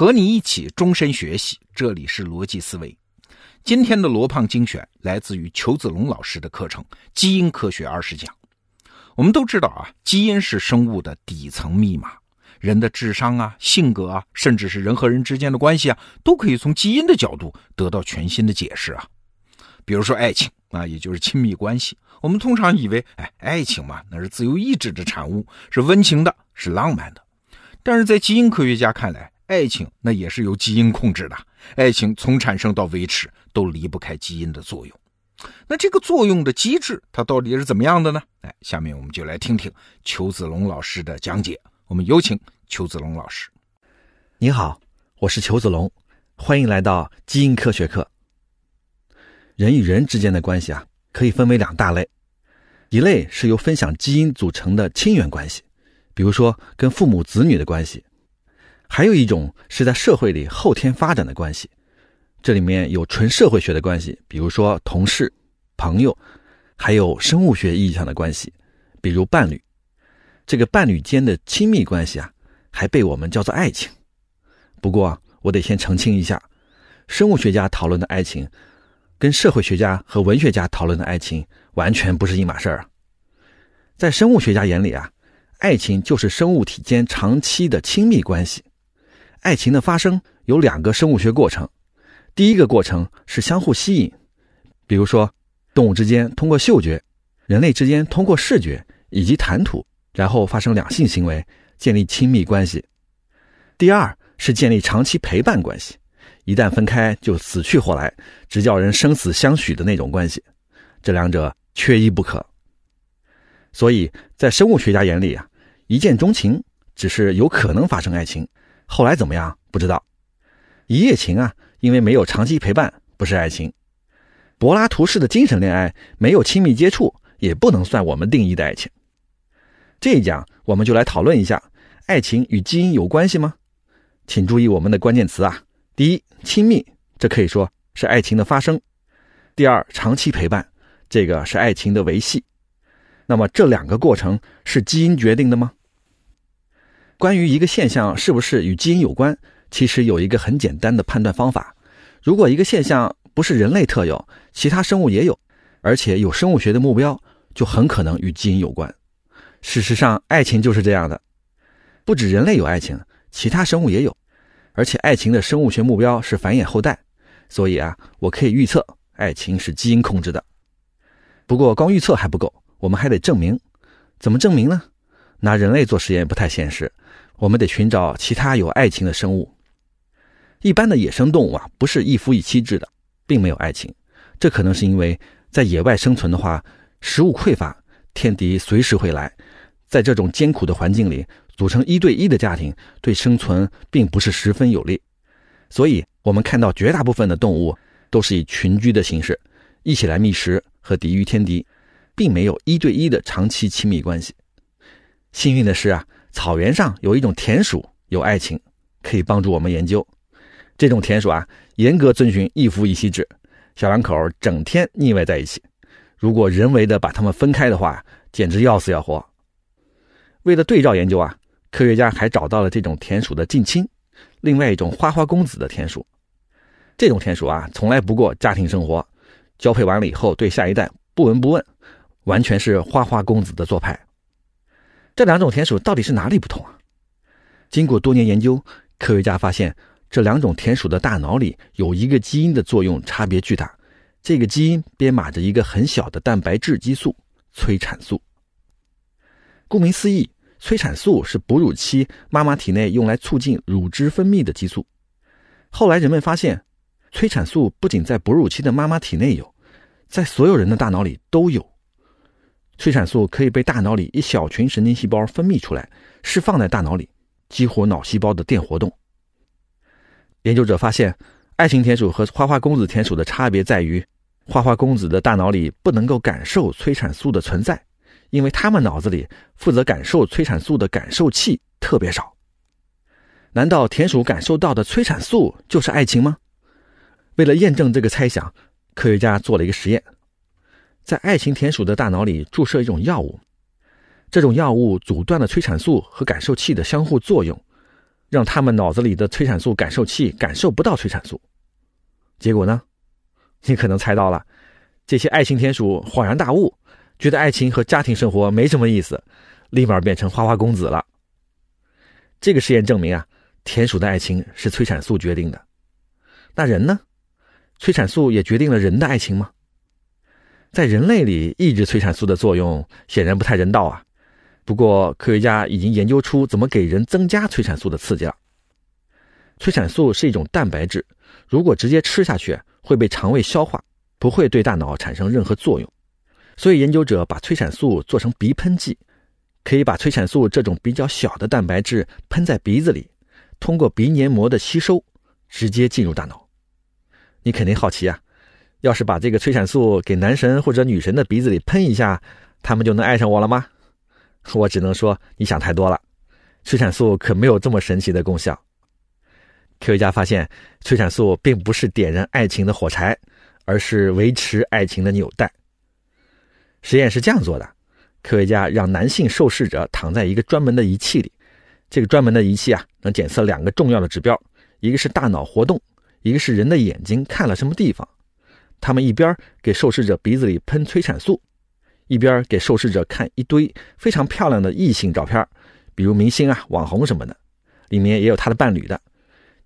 和你一起终身学习，这里是逻辑思维。今天的罗胖精选来自于裘子龙老师的课程《基因科学二十讲》。我们都知道啊，基因是生物的底层密码，人的智商啊、性格啊，甚至是人和人之间的关系啊，都可以从基因的角度得到全新的解释啊。比如说爱情啊，也就是亲密关系，我们通常以为，哎，爱情嘛，那是自由意志的产物，是温情的，是浪漫的。但是在基因科学家看来，爱情那也是由基因控制的，爱情从产生到维持都离不开基因的作用。那这个作用的机制，它到底是怎么样的呢？哎，下面我们就来听听裘子龙老师的讲解。我们有请裘子龙老师。你好，我是裘子龙，欢迎来到基因科学课。人与人之间的关系啊，可以分为两大类，一类是由分享基因组成的亲缘关系，比如说跟父母子女的关系。还有一种是在社会里后天发展的关系，这里面有纯社会学的关系，比如说同事、朋友，还有生物学意义上的关系，比如伴侣。这个伴侣间的亲密关系啊，还被我们叫做爱情。不过我得先澄清一下，生物学家讨论的爱情，跟社会学家和文学家讨论的爱情完全不是一码事儿啊。在生物学家眼里啊，爱情就是生物体间长期的亲密关系。爱情的发生有两个生物学过程，第一个过程是相互吸引，比如说动物之间通过嗅觉，人类之间通过视觉以及谈吐，然后发生两性行为，建立亲密关系。第二是建立长期陪伴关系，一旦分开就死去活来，直叫人生死相许的那种关系，这两者缺一不可。所以在生物学家眼里啊，一见钟情只是有可能发生爱情。后来怎么样？不知道。一夜情啊，因为没有长期陪伴，不是爱情。柏拉图式的精神恋爱，没有亲密接触，也不能算我们定义的爱情。这一讲，我们就来讨论一下：爱情与基因有关系吗？请注意我们的关键词啊。第一，亲密，这可以说是爱情的发生；第二，长期陪伴，这个是爱情的维系。那么这两个过程是基因决定的吗？关于一个现象是不是与基因有关，其实有一个很简单的判断方法：如果一个现象不是人类特有，其他生物也有，而且有生物学的目标，就很可能与基因有关。事实上，爱情就是这样的，不止人类有爱情，其他生物也有，而且爱情的生物学目标是繁衍后代，所以啊，我可以预测爱情是基因控制的。不过，光预测还不够，我们还得证明。怎么证明呢？拿人类做实验不太现实。我们得寻找其他有爱情的生物。一般的野生动物啊，不是一夫一妻制的，并没有爱情。这可能是因为在野外生存的话，食物匮乏，天敌随时会来。在这种艰苦的环境里，组成一对一的家庭对生存并不是十分有利。所以，我们看到绝大部分的动物都是以群居的形式，一起来觅食和抵御天敌，并没有一对一的长期亲密关系。幸运的是啊。草原上有一种田鼠有爱情，可以帮助我们研究。这种田鼠啊，严格遵循一夫一妻制，小两口整天腻歪在一起。如果人为的把它们分开的话，简直要死要活。为了对照研究啊，科学家还找到了这种田鼠的近亲，另外一种花花公子的田鼠。这种田鼠啊，从来不过家庭生活，交配完了以后对下一代不闻不问，完全是花花公子的做派。这两种田鼠到底是哪里不同啊？经过多年研究，科学家发现这两种田鼠的大脑里有一个基因的作用差别巨大。这个基因编码着一个很小的蛋白质激素——催产素。顾名思义，催产素是哺乳期妈妈体内用来促进乳汁分泌的激素。后来人们发现，催产素不仅在哺乳期的妈妈体内有，在所有人的大脑里都有。催产素可以被大脑里一小群神经细胞分泌出来，释放在大脑里，激活脑细胞的电活动。研究者发现，爱情田鼠和花花公子田鼠的差别在于，花花公子的大脑里不能够感受催产素的存在，因为他们脑子里负责感受催产素的感受器特别少。难道田鼠感受到的催产素就是爱情吗？为了验证这个猜想，科学家做了一个实验。在爱情田鼠的大脑里注射一种药物，这种药物阻断了催产素和感受器的相互作用，让他们脑子里的催产素感受器感受不到催产素。结果呢？你可能猜到了，这些爱情田鼠恍然大悟，觉得爱情和家庭生活没什么意思，立马变成花花公子了。这个实验证明啊，田鼠的爱情是催产素决定的。那人呢？催产素也决定了人的爱情吗？在人类里，抑制催产素的作用显然不太人道啊。不过，科学家已经研究出怎么给人增加催产素的刺激了。催产素是一种蛋白质，如果直接吃下去会被肠胃消化，不会对大脑产生任何作用。所以，研究者把催产素做成鼻喷剂，可以把催产素这种比较小的蛋白质喷在鼻子里，通过鼻黏膜的吸收，直接进入大脑。你肯定好奇啊，要是把这个催产素给男神或者女神的鼻子里喷一下，他们就能爱上我了吗？我只能说你想太多了，催产素可没有这么神奇的功效。科学家发现，催产素并不是点燃爱情的火柴，而是维持爱情的纽带。实验是这样做的：科学家让男性受试者躺在一个专门的仪器里，这个专门的仪器啊，能检测两个重要的指标，一个是大脑活动，一个是人的眼睛看了什么地方。他们一边给受试者鼻子里喷催产素。一边给受试者看一堆非常漂亮的异性照片，比如明星啊、网红什么的，里面也有他的伴侣的。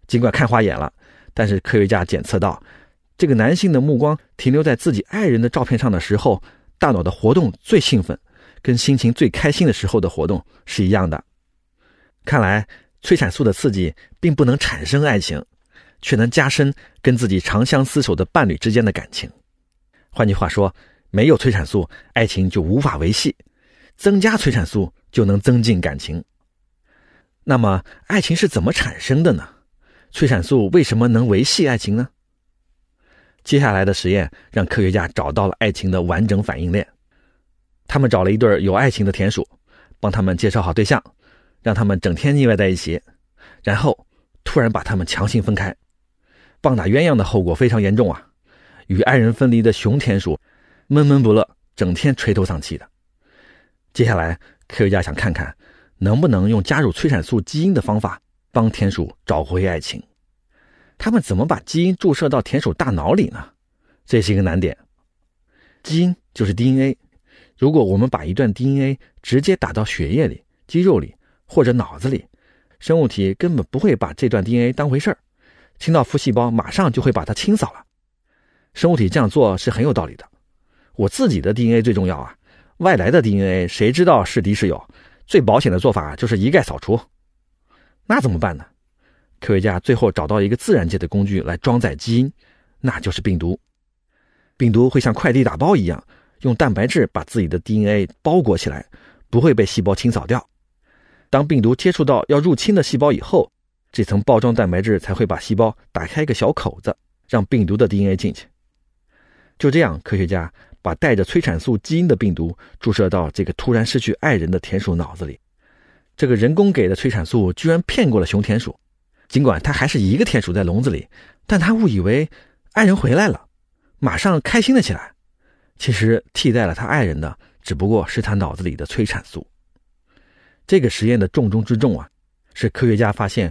尽管看花眼了，但是科学家检测到，这个男性的目光停留在自己爱人的照片上的时候，大脑的活动最兴奋，跟心情最开心的时候的活动是一样的。看来催产素的刺激并不能产生爱情，却能加深跟自己长相厮守的伴侣之间的感情。换句话说。没有催产素，爱情就无法维系；增加催产素就能增进感情。那么，爱情是怎么产生的呢？催产素为什么能维系爱情呢？接下来的实验让科学家找到了爱情的完整反应链。他们找了一对有爱情的田鼠，帮他们介绍好对象，让他们整天腻歪在一起，然后突然把他们强行分开。棒打鸳鸯的后果非常严重啊！与爱人分离的雄田鼠。闷闷不乐，整天垂头丧气的。接下来，科学家想看看能不能用加入催产素基因的方法帮田鼠找回爱情。他们怎么把基因注射到田鼠大脑里呢？这是一个难点。基因就是 DNA，如果我们把一段 DNA 直接打到血液里、肌肉里或者脑子里，生物体根本不会把这段 DNA 当回事儿，听到负细胞马上就会把它清扫了。生物体这样做是很有道理的。我自己的 DNA 最重要啊，外来的 DNA 谁知道是敌是友？最保险的做法就是一概扫除。那怎么办呢？科学家最后找到一个自然界的工具来装载基因，那就是病毒。病毒会像快递打包一样，用蛋白质把自己的 DNA 包裹起来，不会被细胞清扫掉。当病毒接触到要入侵的细胞以后，这层包装蛋白质才会把细胞打开一个小口子，让病毒的 DNA 进去。就这样，科学家。把带着催产素基因的病毒注射到这个突然失去爱人的田鼠脑子里，这个人工给的催产素居然骗过了雄田鼠。尽管它还是一个田鼠在笼子里，但它误以为爱人回来了，马上开心了起来。其实替代了他爱人的只不过是他脑子里的催产素。这个实验的重中之重啊，是科学家发现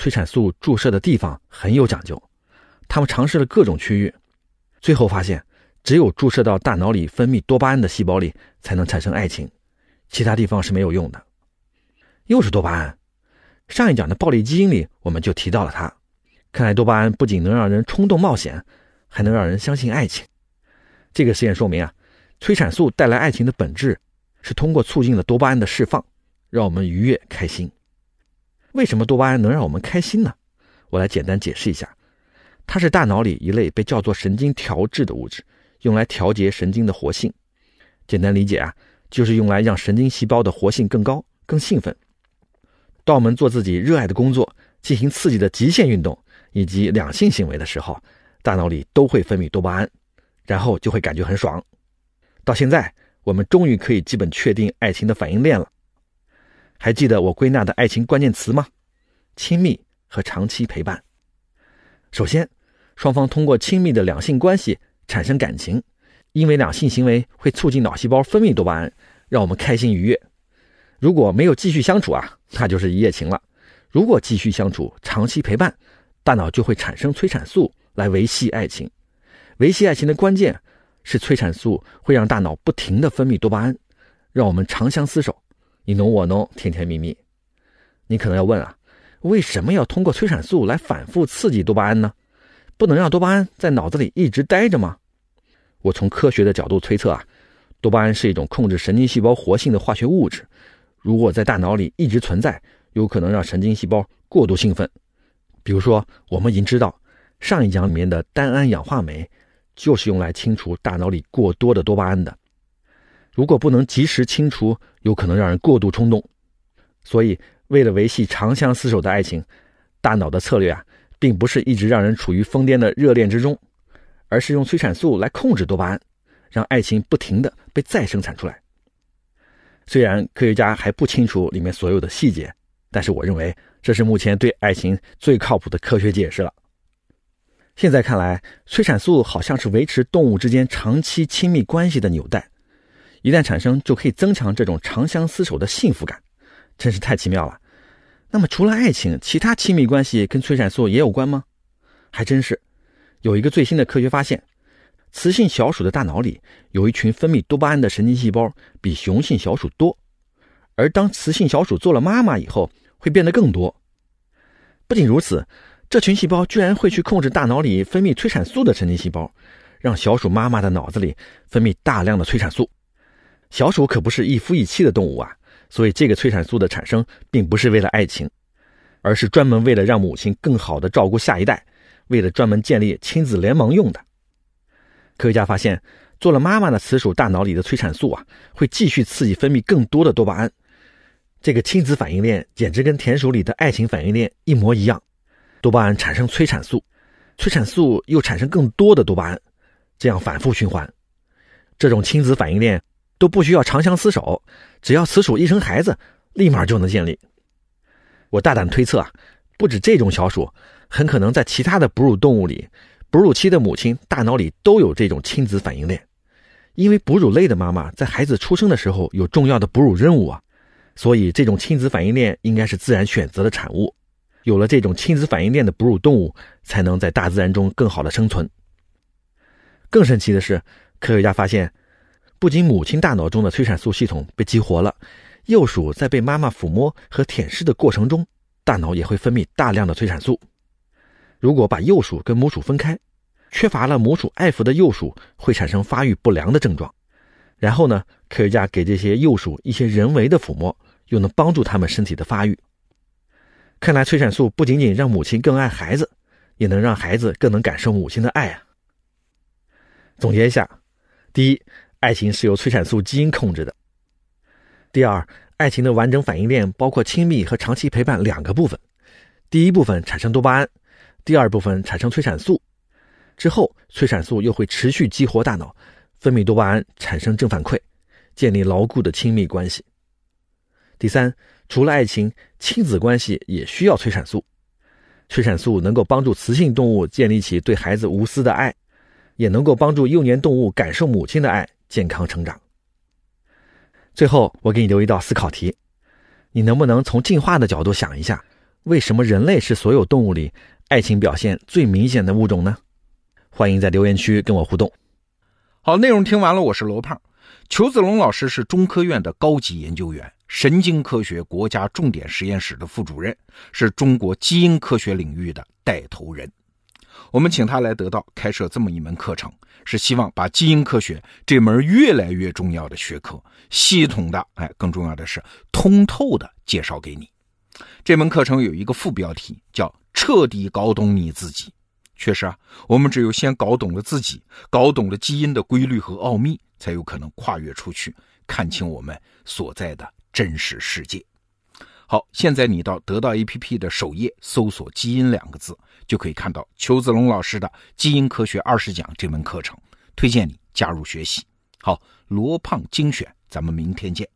催产素注射的地方很有讲究。他们尝试了各种区域，最后发现。只有注射到大脑里分泌多巴胺的细胞里才能产生爱情，其他地方是没有用的。又是多巴胺，上一讲的暴力基因里我们就提到了它。看来多巴胺不仅能让人冲动冒险，还能让人相信爱情。这个实验说明啊，催产素带来爱情的本质是通过促进了多巴胺的释放，让我们愉悦开心。为什么多巴胺能让我们开心呢？我来简单解释一下，它是大脑里一类被叫做神经调质的物质。用来调节神经的活性，简单理解啊，就是用来让神经细胞的活性更高、更兴奋。当我们做自己热爱的工作、进行刺激的极限运动以及两性行为的时候，大脑里都会分泌多巴胺，然后就会感觉很爽。到现在，我们终于可以基本确定爱情的反应链了。还记得我归纳的爱情关键词吗？亲密和长期陪伴。首先，双方通过亲密的两性关系。产生感情，因为两性行为会促进脑细胞分泌多巴胺，让我们开心愉悦。如果没有继续相处啊，那就是一夜情了。如果继续相处、长期陪伴，大脑就会产生催产素来维系爱情。维系爱情的关键是催产素会让大脑不停的分泌多巴胺，让我们长相厮守，你侬我侬，甜甜蜜蜜。你可能要问啊，为什么要通过催产素来反复刺激多巴胺呢？不能让多巴胺在脑子里一直待着吗？我从科学的角度推测啊，多巴胺是一种控制神经细胞活性的化学物质，如果在大脑里一直存在。有可能让神经细胞过度兴奋，比如说，我们已经知道，上一讲里面的单胺氧化酶就是用来清除大脑里过多的多巴胺的。如果不能及时清除，有可能让人过度冲动。所以，为了维系长相厮守的爱情，大脑的策略啊，并不是一直让人处于疯癫的热恋之中，而是用催产素来控制多巴胺，让爱情不停的被再生产出来。虽然科学家还不清楚里面所有的细节。但是我认为这是目前对爱情最靠谱的科学解释了。现在看来，催产素好像是维持动物之间长期亲密关系的纽带，一旦产生就可以增强这种长相厮守的幸福感，真是太奇妙了。那么除了爱情，其他亲密关系跟催产素也有关吗？还真是，有一个最新的科学发现，雌性小鼠的大脑里有一群分泌多巴胺的神经细胞比雄性小鼠多，而当雌性小鼠做了妈妈以后。会变得更多。不仅如此，这群细胞居然会去控制大脑里分泌催产素的神经细胞，让小鼠妈妈的脑子里分泌大量的催产素。小鼠可不是一夫一妻的动物啊，所以这个催产素的产生并不是为了爱情，而是专门为了让母亲更好的照顾下一代，为了专门建立亲子联盟用的。科学家发现，做了妈妈的雌鼠大脑里的催产素啊，会继续刺激分泌更多的多巴胺。这个亲子反应链简直跟田鼠里的爱情反应链一模一样，多巴胺产生催产素，催产素又产生更多的多巴胺，这样反复循环。这种亲子反应链都不需要长相厮守，只要雌鼠一生孩子，立马就能建立。我大胆推测啊，不止这种小鼠，很可能在其他的哺乳动物里，哺乳期的母亲大脑里都有这种亲子反应链，因为哺乳类的妈妈在孩子出生的时候有重要的哺乳任务啊。所以，这种亲子反应链应该是自然选择的产物。有了这种亲子反应链的哺乳动物，才能在大自然中更好的生存。更神奇的是，科学家发现，不仅母亲大脑中的催产素系统被激活了，幼鼠在被妈妈抚摸和舔舐的过程中，大脑也会分泌大量的催产素。如果把幼鼠跟母鼠分开，缺乏了母鼠爱抚的幼鼠会产生发育不良的症状。然后呢，科学家给这些幼鼠一些人为的抚摸，又能帮助它们身体的发育。看来催产素不仅仅让母亲更爱孩子，也能让孩子更能感受母亲的爱啊。总结一下：第一，爱情是由催产素基因控制的；第二，爱情的完整反应链包括亲密和长期陪伴两个部分，第一部分产生多巴胺，第二部分产生催产素，之后催产素又会持续激活大脑。分泌多巴胺，产生正反馈，建立牢固的亲密关系。第三，除了爱情，亲子关系也需要催产素。催产素能够帮助雌性动物建立起对孩子无私的爱，也能够帮助幼年动物感受母亲的爱，健康成长。最后，我给你留一道思考题：你能不能从进化的角度想一下，为什么人类是所有动物里爱情表现最明显的物种呢？欢迎在留言区跟我互动。好，内容听完了，我是罗胖。裘子龙老师是中科院的高级研究员，神经科学国家重点实验室的副主任，是中国基因科学领域的带头人。我们请他来得到开设这么一门课程，是希望把基因科学这门越来越重要的学科，系统的，哎，更重要的是通透的介绍给你。这门课程有一个副标题，叫“彻底搞懂你自己”。确实啊，我们只有先搞懂了自己，搞懂了基因的规律和奥秘，才有可能跨越出去，看清我们所在的真实世界。好，现在你到得到 APP 的首页搜索“基因”两个字，就可以看到邱子龙老师的《基因科学二十讲》这门课程，推荐你加入学习。好，罗胖精选，咱们明天见。